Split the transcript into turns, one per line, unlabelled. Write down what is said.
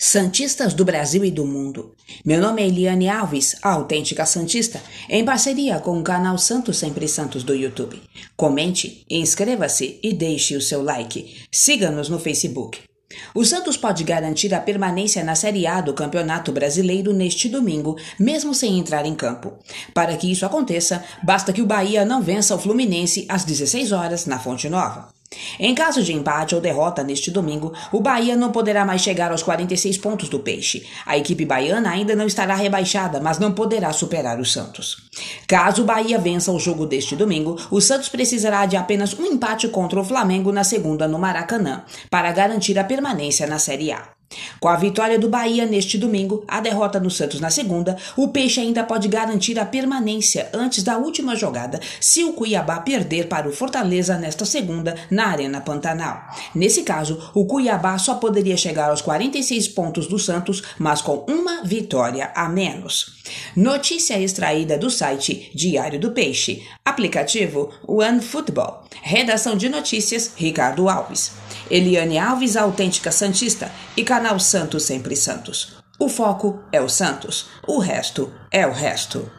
Santistas do Brasil e do mundo. Meu nome é Eliane Alves, a autêntica Santista, em parceria com o canal Santos Sempre Santos do YouTube. Comente, inscreva-se e deixe o seu like. Siga-nos no Facebook. O Santos pode garantir a permanência na Série A do Campeonato Brasileiro neste domingo, mesmo sem entrar em campo. Para que isso aconteça, basta que o Bahia não vença o Fluminense às 16 horas na Fonte Nova. Em caso de empate ou derrota neste domingo, o Bahia não poderá mais chegar aos 46 pontos do Peixe. A equipe baiana ainda não estará rebaixada, mas não poderá superar o Santos. Caso o Bahia vença o jogo deste domingo, o Santos precisará de apenas um empate contra o Flamengo na segunda no Maracanã, para garantir a permanência na Série A. Com a vitória do Bahia neste domingo, a derrota do Santos na segunda, o Peixe ainda pode garantir a permanência antes da última jogada se o Cuiabá perder para o Fortaleza nesta segunda na Arena Pantanal. Nesse caso, o Cuiabá só poderia chegar aos 46 pontos do Santos, mas com uma vitória a menos. Notícia extraída do site Diário do Peixe, aplicativo OneFootball. Redação de notícias Ricardo Alves. Eliane Alves, autêntica Santista, e canal Santos Sempre Santos. O foco é o Santos, o resto é o resto.